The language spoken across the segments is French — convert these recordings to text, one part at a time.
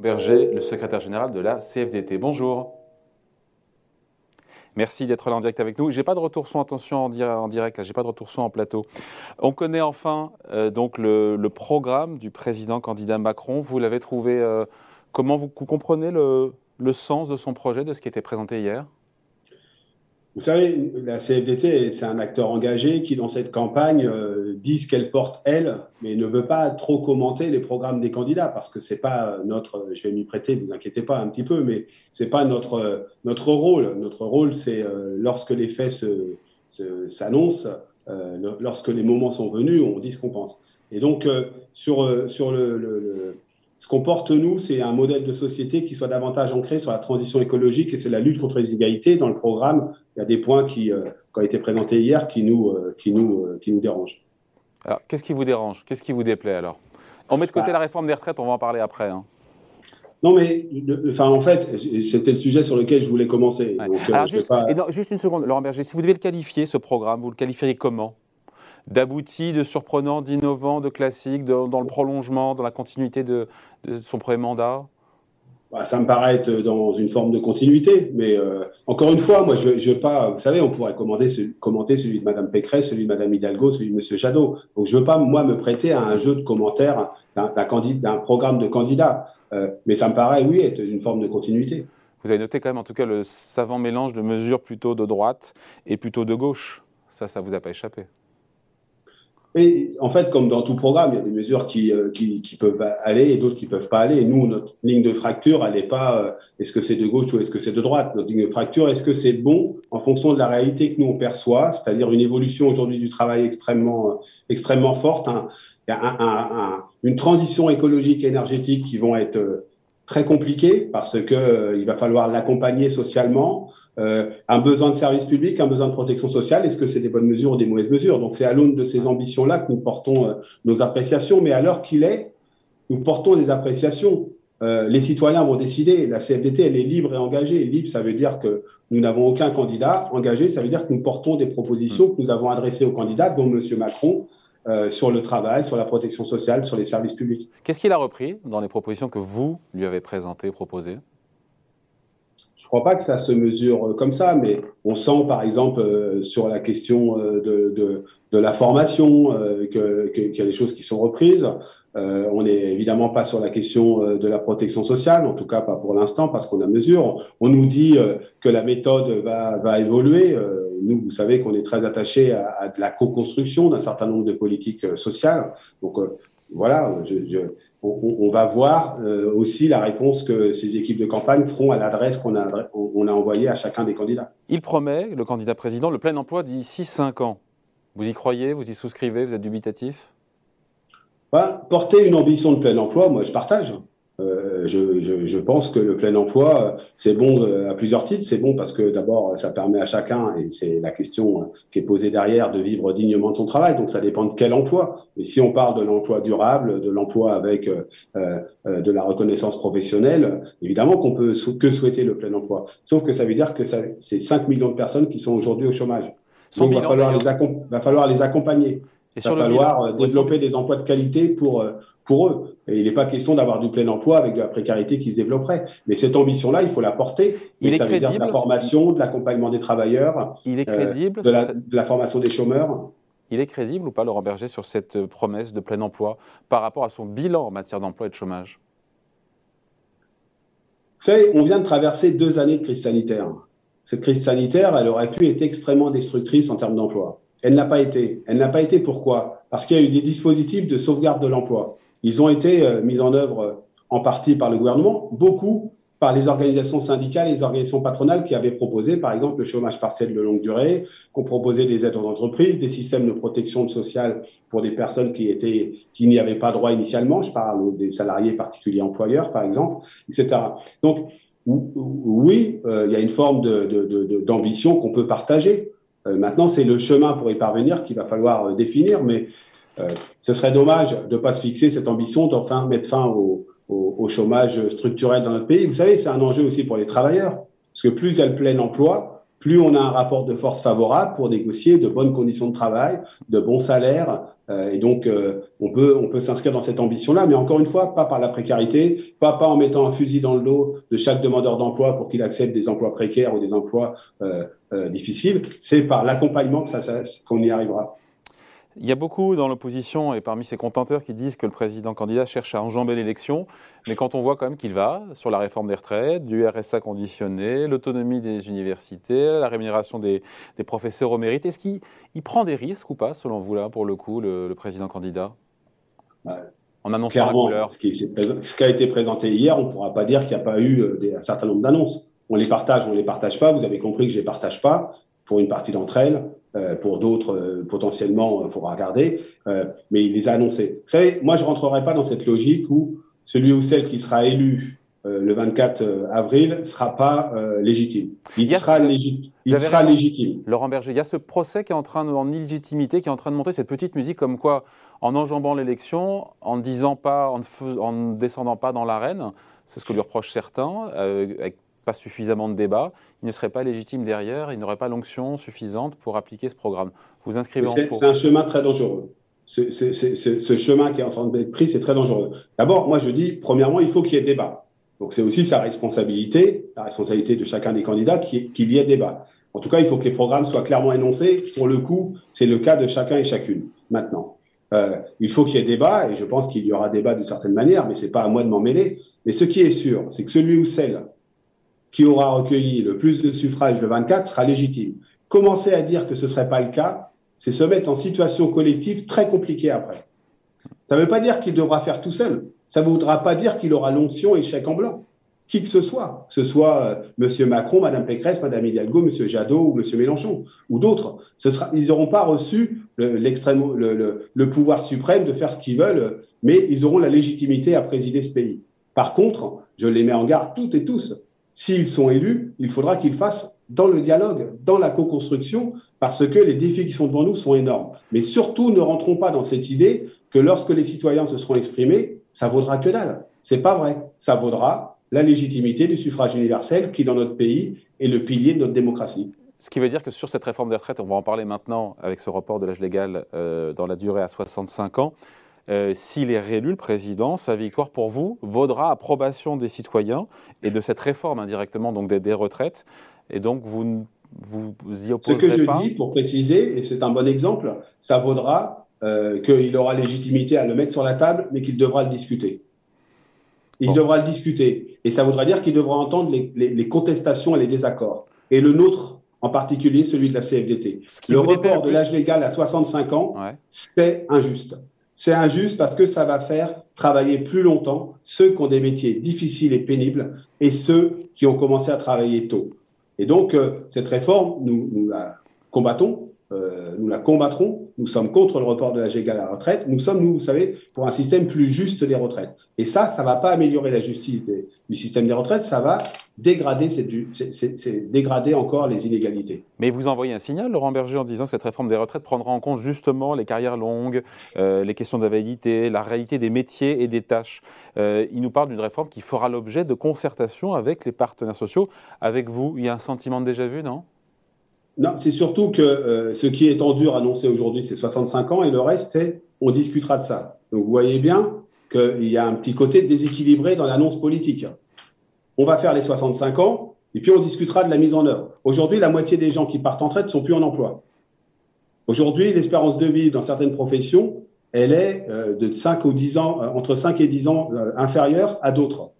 Berger, le secrétaire général de la CFDT. Bonjour. Merci d'être là en direct avec nous. J'ai pas de retour son, attention en, direct, j'ai pas de retour en plateau. On connaît enfin euh, donc le, programme du président candidat Macron. Vous l'avez trouvé euh, comment vous, comprenez le, le, sens de son projet, de ce qui était présenté hier? Vous savez, la CFDT, c'est un acteur engagé qui, dans cette campagne, euh, dit ce qu'elle porte, elle, mais ne veut pas trop commenter les programmes des candidats, parce que c'est pas notre, je vais m'y prêter, vous inquiétez pas un petit peu, mais c'est pas notre, notre rôle. Notre rôle, c'est euh, lorsque les faits s'annoncent, euh, lorsque les moments sont venus, on dit ce qu'on pense. Et donc, euh, sur, sur le, le ce qu'on porte, nous, c'est un modèle de société qui soit davantage ancré sur la transition écologique et c'est la lutte contre les inégalités. Dans le programme, il y a des points qui, euh, qui ont été présentés hier qui nous, euh, qui nous, euh, qui nous dérangent. Alors, qu'est-ce qui vous dérange? Qu'est-ce qui vous déplaît alors? On met de côté bah. la réforme des retraites, on va en parler après. Hein. Non, mais enfin, en fait, c'était le sujet sur lequel je voulais commencer. Alors, juste, juste, une seconde, Laurent Berger, si vous devez le qualifier, ce programme, vous le qualifieriez comment? D'abouti, de surprenant, d'innovant, de classique, dans le prolongement, dans la continuité de, son premier mandat? Bah, ça me paraît être dans une forme de continuité, mais euh, encore une fois, moi, je, je veux pas. Vous savez, on pourrait commenter celui de Madame Pécresse, celui de Madame Hidalgo, celui de Monsieur Jadot. Donc, je veux pas moi me prêter à un jeu de commentaires d'un programme de candidat, euh, mais ça me paraît, oui, être une forme de continuité. Vous avez noté quand même, en tout cas, le savant mélange de mesures plutôt de droite et plutôt de gauche. Ça, ça vous a pas échappé? Mais en fait, comme dans tout programme, il y a des mesures qui, euh, qui, qui peuvent aller et d'autres qui peuvent pas aller. Et nous, notre ligne de fracture, elle n'est pas euh, est-ce que c'est de gauche ou est-ce que c'est de droite? Notre ligne de fracture, est-ce que c'est bon en fonction de la réalité que nous on perçoit, c'est-à-dire une évolution aujourd'hui du travail extrêmement, euh, extrêmement forte, un, un, une transition écologique et énergétique qui vont être très compliquées parce que il va falloir l'accompagner socialement. Euh, un besoin de service public, un besoin de protection sociale. Est-ce que c'est des bonnes mesures ou des mauvaises mesures? Donc c'est à l'aune de ces ambitions-là que nous portons euh, nos appréciations. Mais à l'heure qu'il est, nous portons des appréciations. Euh, les citoyens vont décider. La CFDT, elle est libre et engagée. Libre, ça veut dire que nous n'avons aucun candidat. Engagé, ça veut dire que nous portons des propositions que nous avons adressées aux candidats, dont M. Macron, sur le travail, sur la protection sociale, sur les services publics. Qu'est-ce qu'il a repris dans les propositions que vous lui avez présentées, proposées? Je crois pas que ça se mesure euh, comme ça, mais on sent par exemple euh, sur la question euh, de, de, de, la formation qu'il y a des choses qui sont reprises. on n'est évidemment pas sur la question de la protection sociale, en tout cas pas pour l'instant, parce qu'on a mesure. On nous dit que la méthode va, va évoluer. nous, vous savez qu'on est très attaché à, à, de la co-construction d'un certain nombre de politiques sociales. Donc voilà, je, je on, va voir euh, aussi la réponse que ces équipes de campagne feront à l'adresse qu'on a, on a envoyée à chacun des candidats. Il promet, le candidat président, le plein emploi d'ici 5 ans. Vous y croyez Vous y souscrivez Vous êtes dubitatif? Bah, Porter une ambition de plein emploi, moi je partage. Euh, je, je, je, pense que le plein emploi, c'est bon euh, à plusieurs titres. C'est bon parce que d'abord, ça permet à chacun, et c'est la question euh, qui est posée derrière, de vivre dignement de son travail. Donc ça dépend de quel emploi. Et si on parle de l'emploi durable, de l'emploi avec euh, de la reconnaissance professionnelle, évidemment qu'on peut que souhaiter le plein emploi. Sauf que ça veut dire que c'est 5 millions de personnes qui sont aujourd'hui au chômage. Donc il va falloir, les va falloir les accompagner. Il va falloir développer des emplois de qualité pour pour eux. Et il n'est pas question d'avoir du plein emploi avec de la précarité qui se développerait. Mais cette ambition-là, il faut la porter. Il est ça crédible. Veut dire de la formation, de l'accompagnement des travailleurs. Il est euh, crédible. de, la, formation des chômeurs. Il est crédible ou pas, Laurent Berger, sur cette euh, promesse de plein emploi par rapport à son bilan en matière d'emploi et de chômage? Vous savez, on vient de traverser deux années de crise sanitaire. Cette crise sanitaire, elle aurait pu être extrêmement destructrice en termes d'emploi. Elle n'a pas été. Elle n'a pas été pourquoi? Parce qu'il y a eu des dispositifs de sauvegarde de l'emploi. Ils ont été euh, mis en œuvre euh, en partie par le gouvernement, beaucoup par les organisations syndicales et les organisations patronales qui avaient proposé, par exemple, le chômage partiel de longue durée, qui ont proposé des aides aux entreprises, des systèmes de protection sociale pour des personnes qui étaient, qui n'y avaient pas droit initialement. Je parle des salariés particuliers employeurs, par exemple, etc. Donc, oui, euh, il y a une forme d'ambition de, de, qu'on peut partager. maintenant, c'est le chemin pour y parvenir qu'il va falloir définir, mais euh, ce serait dommage de ne pas se fixer cette ambition d'enfin mettre fin au, au, chômage structurel dans notre pays. Vous savez, c'est un enjeu aussi pour les travailleurs, parce que plus il y a emploi, plus on a un rapport de force favorable pour négocier de bonnes conditions de travail, de bons salaires. Euh, et donc, euh, on peut, on peut s'inscrire dans cette ambition-là, mais encore une fois, pas par la précarité, pas, pas en mettant un fusil dans le dos de chaque demandeur d'emploi pour qu'il accepte des emplois précaires ou des emplois euh, difficiles. C'est par l'accompagnement que ça, ça qu'on y arrivera. Il y a beaucoup dans l'opposition et parmi ces contenteurs qui disent que le président candidat cherche à enjamber l'élection, mais quand on voit quand même qu'il va sur la réforme des retraites, du RSA conditionné, l'autonomie des universités, la rémunération des, professeurs au mérite, est-ce qu'il prend des risques ou pas, selon vous, là, pour le coup, le, président candidat? En annonçant la couleur. Ce qui, ce qui, a été présenté hier, on ne pourra pas dire qu'il n'y a pas eu euh, un certain nombre d'annonces. On les partage, on ne les partage pas. Vous avez compris que je ne les partage pas pour une partie d'entre elles. Euh, pour d'autres, euh, potentiellement, il euh, faudra regarder. mais il les a annoncés. Vous savez, moi, je rentrerai pas dans cette logique où celui ou celle qui sera élu le 24 avril sera pas légitime. Il, sera, il sera légitime. Laurent Berger, il y a ce procès qui est en train de, en illégitimité, qui est en train de monter cette petite musique comme quoi, en enjambant l'élection, en disant pas, en, en descendant pas dans l'arène, c'est ce que lui reprochent certains, avec pas suffisamment de débat, il ne serait pas légitime derrière, il n'aurait pas l'onction suffisante pour appliquer ce programme. Vous inscrivez en faux. C'est un chemin très dangereux. ce chemin qui est en train d'être pris, c'est très dangereux. D'abord, moi je dis, premièrement, il faut qu'il y ait débat. Donc c'est aussi sa responsabilité, la responsabilité de chacun des candidats, qu'il y ait débat. En tout cas, il faut que les programmes soient clairement énoncés. Pour le coup, c'est le cas de chacun et chacune. Maintenant, euh, il faut qu'il y ait débat, et je pense qu'il y aura débat d'une certaine manière, mais c'est pas à moi de m'en mêler. Mais ce qui est sûr, c'est que celui ou celle qui aura recueilli le plus de suffrages le 24 sera légitime. Commencer à dire que ce ne serait pas le cas, c'est se mettre en situation collective très compliquée après. Ça ne veut pas dire qu'il devra faire tout seul. Ça ne voudra pas dire qu'il aura l'onction et chèque en blanc. Qui que ce soit, que ce soit euh, M. Macron, Mme Pécresse, Mme Hidalgo, M. Jadot ou M. Mélenchon ou d'autres, ils n'auront pas reçu l'extrême, le, le pouvoir suprême de faire ce qu'ils veulent, mais ils auront la légitimité à présider ce pays. Par contre, je les mets en garde toutes et tous, s'ils sont élus, il faudra qu'ils fassent dans le dialogue, dans la co-construction, parce que les défis qui sont devant nous sont énormes. Mais surtout, ne rentrons pas dans cette idée que lorsque les citoyens se seront exprimés, ça vaudra que dalle. C'est pas vrai. Ça vaudra la légitimité du suffrage universel qui, dans notre pays, est le pilier de notre démocratie. Ce qui veut dire que sur cette réforme des retraites, on va en parler maintenant avec ce report de l'âge légal euh, dans la durée à 65 ans, euh, s'il est réélu, le président, sa victoire pour vous vaudra approbation des citoyens et de cette réforme indirectement donc des, retraites. Et donc vous vous y opposerez pas. Ce que je dis, pour préciser, et c'est un bon exemple, ça vaudra euh, qu'il aura légitimité à le mettre sur la table, mais qu'il devra le discuter. Il devra le discuter. Et ça voudra dire qu'il devra entendre les, contestations et les désaccords. Et le nôtre, en particulier celui de la CFDT. Le report de l'âge légal à 65 ans, c'est injuste. C'est injuste parce que ça va faire travailler plus longtemps ceux qui ont des métiers difficiles et pénibles et ceux qui ont commencé à travailler tôt. Et donc, euh, cette réforme, nous, la combattons, euh, nous la combattrons. Nous sommes contre le report de l'âge égal à la retraite. Nous sommes, vous savez, pour un système plus juste des retraites. Et ça, ça va pas améliorer la justice du système des retraites, ça va dégrader, encore les inégalités. Mais vous envoyez un signal, Laurent Berger, en disant que cette réforme des retraites prendra en compte justement les carrières longues, euh, les questions d'invalidité, la réalité des métiers et des tâches. Euh, il nous parle d'une réforme qui fera l'objet de concertation avec les partenaires sociaux, avec vous. Il y a un sentiment de déjà vu, non? Non, c'est surtout que euh, ce qui est en dur annoncé aujourd'hui, c'est 65 ans, et le reste, c'est on discutera de ça. Donc vous voyez bien qu'il y a un petit côté déséquilibré dans l'annonce politique on va faire les 65 ans, et puis on discutera de la mise en œuvre. Aujourd'hui, la moitié des gens qui partent en retraite ne sont plus en emploi. Aujourd'hui, l'espérance de vie dans certaines professions, elle est euh, de 5 ou 10 ans, euh, entre 5 et 10 ans inférieure à d'autres.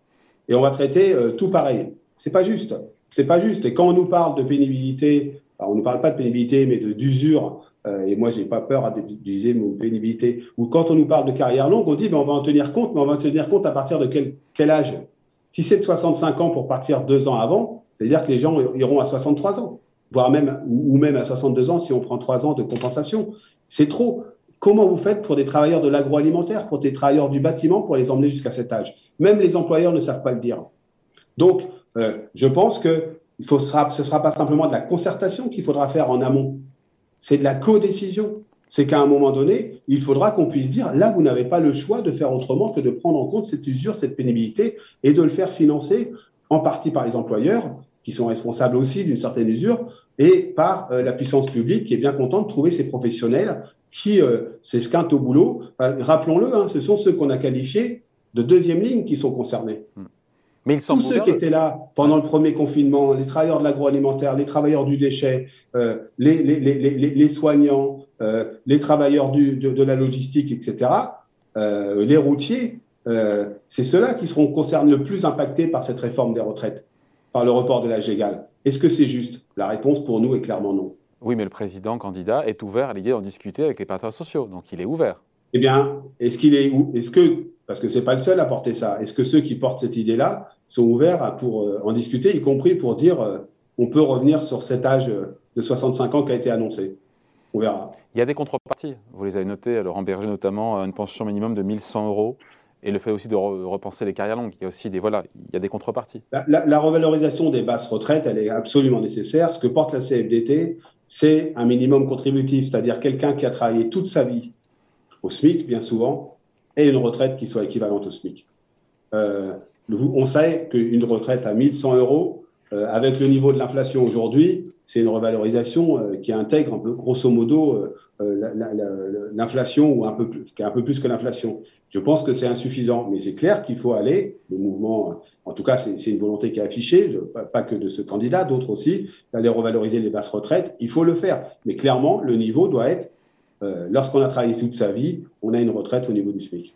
Et on va traiter tout pareil. C'est pas juste. C'est pas juste. Et quand on nous parle de pénibilité, on ne parle pas de pénibilité, mais d'usure, et moi j'ai pas peur d'utiliser mon pénibilité, ou quand on nous parle de carrière longue, on dit on va en tenir compte, mais on va en tenir compte à partir de quel, quel âge? Si c'est de 65 ans pour partir deux ans avant, c'est-à-dire que les gens iront à 63 ans, voire même, ou même à 62 ans si on prend trois ans de compensation. C'est trop. Comment vous faites pour des travailleurs de l'agroalimentaire, pour des travailleurs du bâtiment, pour les emmener jusqu'à cet âge? Même les employeurs ne savent pas le dire. Donc, euh, je pense que ce ne sera pas simplement de la concertation qu'il faudra faire en amont, c'est de la codécision c'est qu'à un moment donné, il faudra qu'on puisse dire, là, vous n'avez pas le choix de faire autrement que de prendre en compte cette usure, cette pénibilité, et de le faire financer en partie par les employeurs, qui sont responsables aussi d'une certaine usure, et par la puissance publique qui est bien contente de trouver ces professionnels qui s'esquintent au boulot. Rappelons-le, hein, ce sont ceux qu'on a qualifiés de deuxième ligne qui sont concernés. Hmm. Mais ils Tous ceux qui étaient là pendant le premier confinement, les travailleurs de l'agroalimentaire, les travailleurs du déchet, euh, les, les, les, les, soignants, euh, les travailleurs du, de, de, la logistique, etc., euh, les routiers, c'est ceux-là qui seront concernés le plus impactés par cette réforme des retraites, par le report de l'âge légal. Est-ce que c'est juste? La réponse pour nous est clairement non. Oui, mais le président candidat est ouvert à l'idée d'en discuter avec les partenaires sociaux, donc il est ouvert. Eh bien, est-ce qu'il est, est-ce que parce que c'est pas le seul à porter ça. Est-ce que ceux qui portent cette idée-là sont ouverts à pour euh, en discuter, y compris pour dire euh, on peut revenir sur cet âge de 65 ans qui a été annoncé? On verra. Il y a des contreparties. Vous les avez notées, Laurent Berger notamment, une pension minimum de 1100 euros et le fait aussi de repenser les carrières longues. Il y a aussi des voilà, il y a des contreparties. La, la, revalorisation des basses retraites, elle est absolument nécessaire. Ce que porte la CFDT, c'est un minimum contributif, c'est-à-dire quelqu'un qui a travaillé toute sa vie au SMIC, bien souvent, et une retraite qui soit équivalente au SMIC. Euh, on sait qu'une retraite à 1100 euros, euh, avec le niveau de l'inflation aujourd'hui, c'est une revalorisation euh, qui intègre un peu, grosso modo l'inflation ou un peu plus, un peu plus que l'inflation. Je pense que c'est insuffisant, mais c'est clair qu'il faut aller. Le mouvement, en tout cas, c'est une volonté qui est affichée, pas que de ce candidat, d'autres aussi, d'aller revaloriser les basses retraites. Il faut le faire, mais clairement, le niveau doit être euh, lorsqu'on a travaillé toute sa vie, on a une retraite au niveau du SMIC.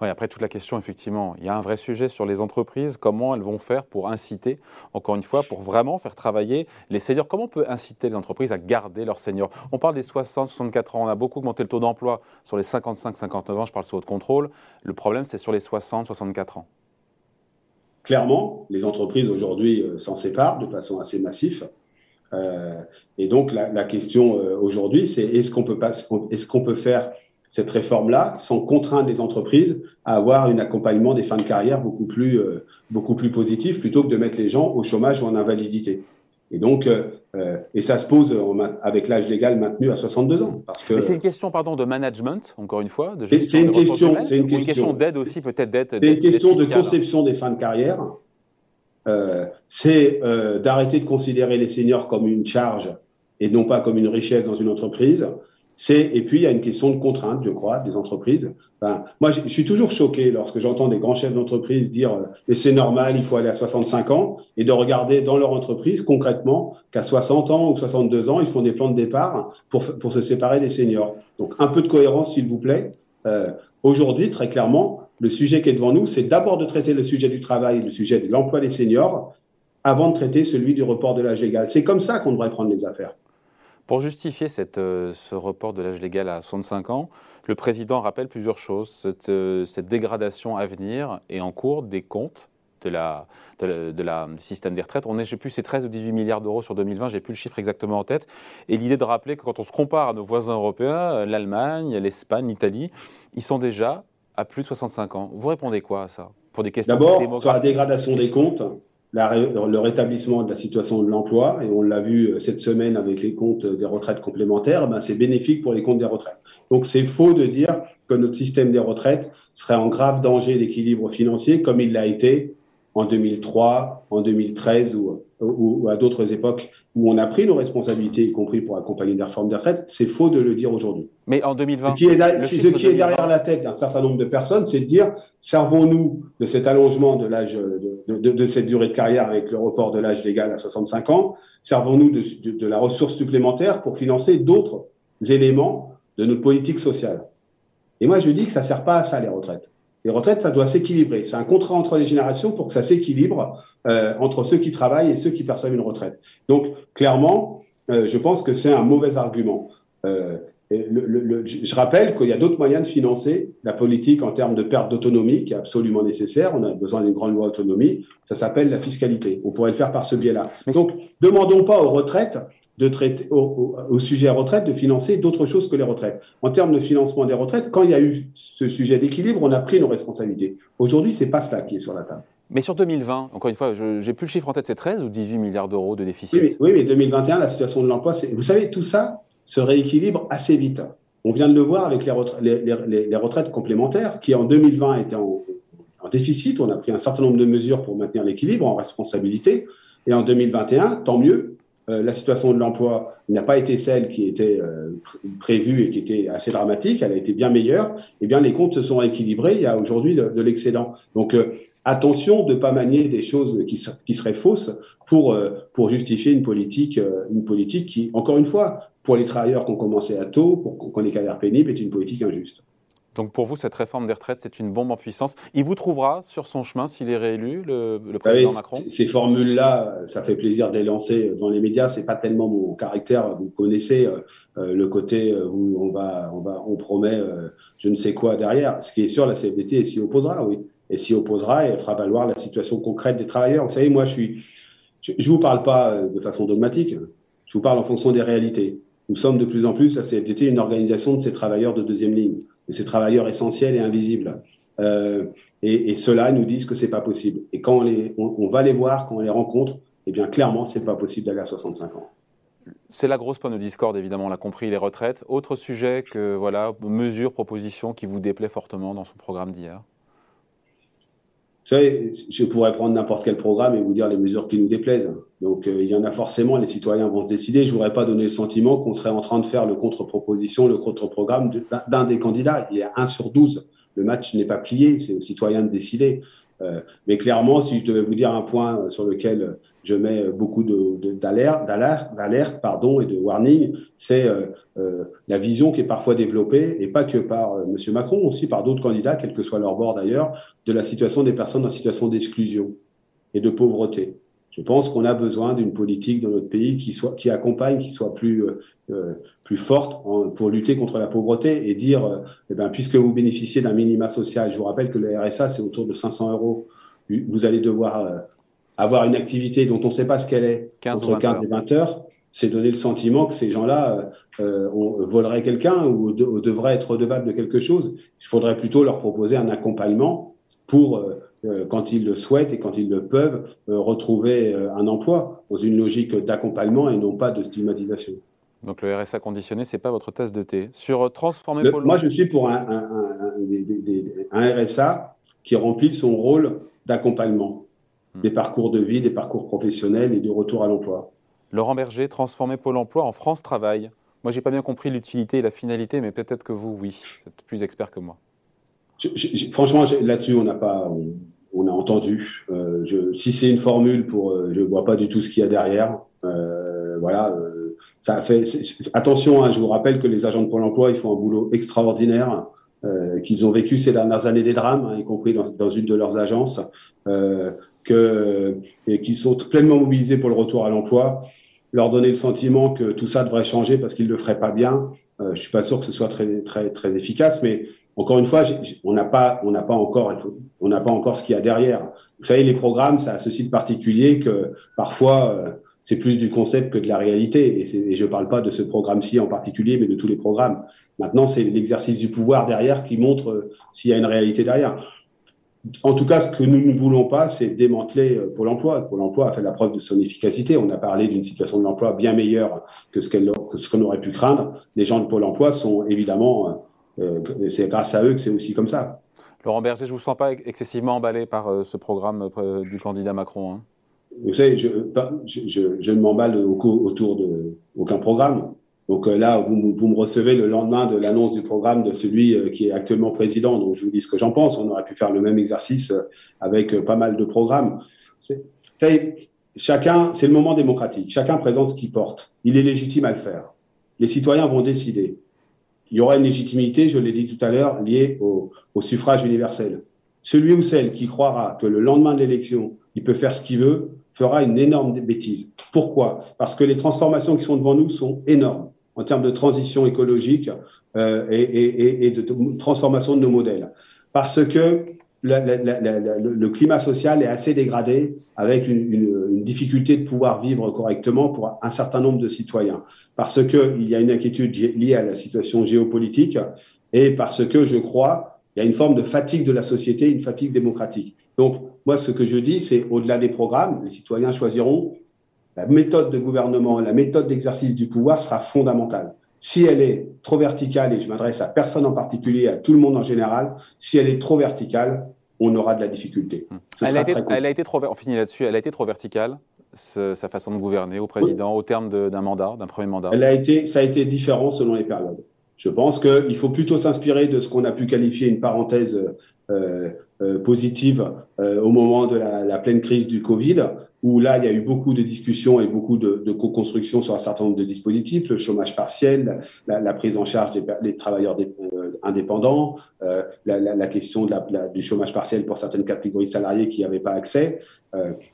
Oui, après toute la question, effectivement, il y a un vrai sujet sur les entreprises, comment elles vont faire pour inciter, encore une fois, pour vraiment faire travailler les seniors. Comment on peut inciter les entreprises à garder leurs seniors? On parle des 60-64 ans, on a beaucoup augmenté le taux d'emploi sur les 55-59 ans, je parle sous votre contrôle. Le problème, c'est sur les 60-64 ans. Clairement, les entreprises aujourd'hui euh, s'en séparent de façon assez massive. Euh, et donc la, la question euh, aujourd'hui, c'est est-ce qu'on peut pas, est-ce qu'on peut faire cette réforme-là sans contraindre les entreprises à avoir un accompagnement des fins de carrière beaucoup plus euh, beaucoup plus positif plutôt que de mettre les gens au chômage ou en invalidité? Et donc, euh, et ça se pose avec l'âge légal maintenu à 62 ans. Parce que, Mais c'est une question, pardon, de management, encore une fois, de gestion une, question, c'est une, question d'aide aussi, peut-être d'aide. C'est une question de conception des fins de carrière euh, c'est euh, d'arrêter de considérer les seniors comme une charge et non pas comme une richesse dans une entreprise. C'est et puis il y a une question de contrainte, je crois, des entreprises. Moi, je, suis toujours choqué lorsque j'entends des grands chefs d'entreprise dire euh, mais c'est normal, il faut aller à 65 ans et de regarder dans leur entreprise concrètement qu'à 60 ans ou 62 ans, ils font des plans de départ pour pour se séparer des seniors. Donc un peu de cohérence, s'il vous plaît. Aujourd'hui, très clairement, le sujet qui est devant nous, c'est d'abord de traiter le sujet du travail, le sujet de l'emploi des seniors, avant de traiter celui du report de l'âge légal. C'est comme ça qu'on devrait prendre les affaires. Pour justifier euh, ce report de l'âge légal à 65 ans, le président rappelle plusieurs choses. Cette, euh, cette, dégradation à venir est en cours des comptes de la, de système des retraites. On est, plus, c'est 13 ou 18 milliards d'euros sur 2020, j'ai plus le chiffre exactement en tête. Et l'idée de rappeler que quand on se compare à nos voisins européens, l'Allemagne, l'Espagne, l'Italie, ils sont déjà à plus de 65 ans. Vous répondez quoi à ça Pour des questions D'abord, sur la dégradation des comptes, le rétablissement de la situation de l'emploi, et on l'a vu euh, cette semaine avec les comptes des retraites complémentaires, ben c'est bénéfique pour les comptes des retraites. Donc c'est faux de dire que notre système des retraites serait en grave danger d'équilibre financier comme il l'a été en 2003, en 2013 ou, ou, à d'autres époques où on a pris nos responsabilités, y compris pour accompagner des réformes des retraites, c'est faux de le dire aujourd'hui. Mais en 2020, ce qui est, ce qui est derrière la tête d'un certain nombre de personnes, c'est de dire servons-nous de cet allongement de l'âge de, de, de, cette durée de carrière avec le report de l'âge légal à 65 ans, servons-nous de, de la ressource supplémentaire pour financer d'autres éléments de notre politique sociale. Et moi, je dis que ça sert pas à ça les retraites. Les retraites, ça doit s'équilibrer. C'est un contrat entre les générations pour que ça s'équilibre euh, entre ceux qui travaillent et ceux qui perçoivent une retraite. Donc, clairement, euh, je pense que c'est un mauvais argument. Euh, le, le, je rappelle qu'il y a d'autres moyens de financer la politique en termes de perte d'autonomie qui est absolument nécessaire. On a besoin d'une grande loi autonomie. Ça s'appelle la fiscalité. On pourrait le faire par ce biais-là. Donc, demandons pas aux retraites de traiter au, au, sujet retraite de financer d'autres choses que les retraites. En termes de financement des retraites, quand il y a eu ce sujet d'équilibre, on a pris nos responsabilités. Aujourd'hui, c'est pas cela qui est sur la table. Mais sur 2020, encore une fois, je n'ai plus le chiffre en tête, c'est 13 ou 18 milliards d'euros de déficit? Oui, oui, mais 2021, la situation de l'emploi, vous savez, tout ça se rééquilibre assez vite. On vient de le voir avec les, retraites, les, les, les retraites complémentaires qui en 2020 étaient en, en, déficit. On a pris un certain nombre de mesures pour maintenir l'équilibre en responsabilité. Et en 2021, tant mieux, la situation de l'emploi n'a pas été celle qui était prévue et qui était assez dramatique, elle a été bien meilleure, eh bien les comptes se sont équilibrés, il y a aujourd'hui de, de l'excédent. Donc attention de ne pas manier des choses qui, seraient fausses pour, justifier une politique, qui, encore une fois, pour les travailleurs qui ont commencé à tôt, pour qu'on ait carrières pénibles, est une politique injuste. Donc pour vous, cette réforme des retraites, c'est une bombe en puissance. Il vous trouvera sur son chemin s'il est réélu, le, président Macron Ces formules-là, ça fait plaisir de les lancer dans les médias. C'est pas tellement mon caractère. Vous connaissez euh, euh, le côté euh, où on va, on va, on promet je ne sais quoi derrière. Ce qui est sûr, la CFDT s'y opposera, oui. Et s'y opposera et fera valoir la situation concrète des travailleurs. Vous savez, moi, je suis, je, je vous parle pas de façon dogmatique. Je vous parle en fonction des réalités. Nous sommes de plus en plus, la CFDT, une organisation de ces travailleurs de deuxième ligne de ces travailleurs essentiels et invisibles. Euh, et, et ceux-là nous disent que c'est pas possible. Et quand on, les, on, va les voir, quand on les rencontre, eh bien clairement, c'est pas possible d'aller à 65 ans. C'est la grosse panne de discorde, évidemment, on l'a compris, les retraites. Autre sujet que, voilà, mesures, propositions qui vous déplaît fortement dans son programme d'hier je pourrais prendre n'importe quel programme et vous dire les mesures qui nous déplaisent. Donc, euh, il y en a forcément, les citoyens vont se décider. Je voudrais pas donner le sentiment qu'on serait en train de faire le contre-proposition, le contre-programme d'un des candidats. Il y a un sur douze. Le match n'est pas plié, c'est aux citoyens de décider. Euh, mais clairement, si je devais vous dire un point sur lequel je mets beaucoup d'alerte, de, d'alerte, pardon, et de warning, c'est euh, euh, la vision qui est parfois développée, et pas que par euh, M. Macron, aussi par d'autres candidats, quel que soit leur bord d'ailleurs, de la situation des personnes en situation d'exclusion et de pauvreté. Je pense qu'on a besoin d'une politique dans notre pays qui soit qui accompagne, qui soit plus euh, plus forte pour lutter contre la pauvreté et dire, eh ben, puisque vous bénéficiez d'un minima social, je vous rappelle que le RSA c'est autour de 500 euros, vous allez devoir avoir une activité dont on ne sait pas ce qu'elle est 15 entre 15 et 20 heures, c'est donner le sentiment que ces gens-là euh, on voleraient quelqu'un ou, devraient être redevables de quelque chose. Il faudrait plutôt leur proposer un accompagnement pour, euh, euh, quand ils le souhaitent et quand ils le peuvent, retrouver un emploi dans une logique d'accompagnement et non pas de stigmatisation. Donc le RSA conditionné, c'est pas votre tasse de thé. Sur transformer Pôle Moi, je suis pour un, un, un, un RSA qui remplit son rôle d'accompagnement. Hmm. des parcours de vie, des parcours professionnels et du retour à l'emploi. Laurent Berger, transformer Pôle emploi en France Travail. Moi, j'ai pas bien compris l'utilité et la finalité, mais peut-être que vous, oui, vous êtes plus expert que moi. franchement, là-dessus, on n'a pas, on, a entendu. Euh, je, si c'est une formule pour, euh, je vois pas du tout ce qu'il y a derrière. Euh, voilà, euh, ça a fait. Attention, hein, je vous rappelle que les agents de Pôle Emploi, ils font un boulot extraordinaire, qu'ils ont vécu ces dernières années des drames, hein, y compris dans, dans, une de leurs agences. Que, et qui sont pleinement mobilisés pour le retour à l'emploi, leur donner le sentiment que tout ça devrait changer parce qu'ils ne le feraient pas bien. Euh, je suis pas sûr que ce soit très très très efficace, mais encore une fois, on n'a pas on n'a pas encore on n'a pas encore ce qu'il y a derrière. Vous savez, les programmes, ça a ceci de particulier que parfois euh, c'est plus du concept que de la réalité. Et, et je ne parle pas de ce programme-ci en particulier, mais de tous les programmes. Maintenant, c'est l'exercice du pouvoir derrière qui montre euh, s'il y a une réalité derrière. En tout cas, ce que nous ne voulons pas, c'est démanteler euh, Pôle emploi. Pôle emploi a fait la preuve de son efficacité. On a parlé d'une situation de l'emploi bien meilleure que ce qu'on aurait pu craindre. Les gens de Pôle emploi sont évidemment, euh, euh, c'est grâce à eux que c'est aussi comme ça. Laurent Berger, je ne vous sens pas excessivement emballé par ce programme du candidat Macron. Hein? Vous savez, je, je ne m'emballe autour de aucun programme. Donc euh, là, vous, me recevez le lendemain de l'annonce du programme de celui euh, qui est actuellement président. Donc je vous dis ce que j'en pense. On aurait pu faire le même exercice euh, avec pas mal de programmes. Chacun, c'est le moment démocratique. Chacun présente ce qu'il porte. Il est légitime à le faire. Les citoyens vont décider. Il y aura une légitimité, je l'ai dit tout à l'heure, liée au suffrage universel. Celui ou celle qui croira que le lendemain de l'élection, il peut faire ce qu'il veut, fera une énorme bêtise. Pourquoi? Parce que les transformations qui sont devant nous sont énormes en termes de transition écologique euh, et, de transformation de nos modèles. Parce que le climat social est assez dégradé avec une, difficulté de pouvoir vivre correctement pour un certain nombre de citoyens. Parce qu'il y a une inquiétude liée à la situation géopolitique et parce que je crois il y a une forme de fatigue de la société, une fatigue démocratique. Donc, moi, ce que je dis, c'est au-delà des programmes, les citoyens choisiront la méthode de gouvernement, la méthode d'exercice du pouvoir sera fondamentale. Si elle est trop verticale, et je m'adresse à personne en particulier, à tout le monde en général, si elle est trop verticale, on aura de la difficulté. Elle a, été, elle a, été, trop, on finit là-dessus, elle a été trop verticale. sa façon de gouverner au président au terme d'un mandat, d'un premier mandat Elle a été, Ça a été différent selon les périodes. Je pense qu'il faut plutôt s'inspirer de ce qu'on a pu qualifier une parenthèse euh, positive euh, au moment de la, la, pleine crise du Covid, où là, il y a eu beaucoup de discussions et beaucoup de, de co-construction sur un certain nombre de dispositifs, le chômage partiel, la, la prise en charge des, des travailleurs indépendants, la, la, question de du chômage partiel pour certaines catégories salariées qui n'avaient pas accès.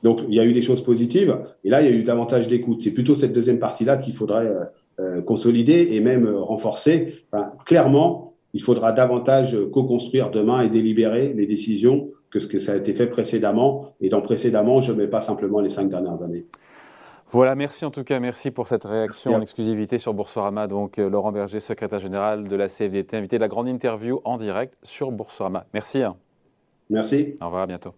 donc, il y a eu des choses positives, et là, il y a eu davantage d'écoute. C'est plutôt cette deuxième partie-là qu'il faudrait euh, consolider et même euh, renforcer. Enfin, clairement, il faudra davantage co-construire demain et délibérer les décisions que ce que ça a été fait précédemment. Et dans précédemment, je ne mets pas simplement les cinq dernières années. Voilà, merci en tout cas, merci pour cette réaction en exclusivité sur Boursorama. Donc euh, Laurent Berger, secrétaire général de la CFDT, invité de la grande interview en direct sur Boursorama. Merci. Hein. Merci. Au revoir, à bientôt.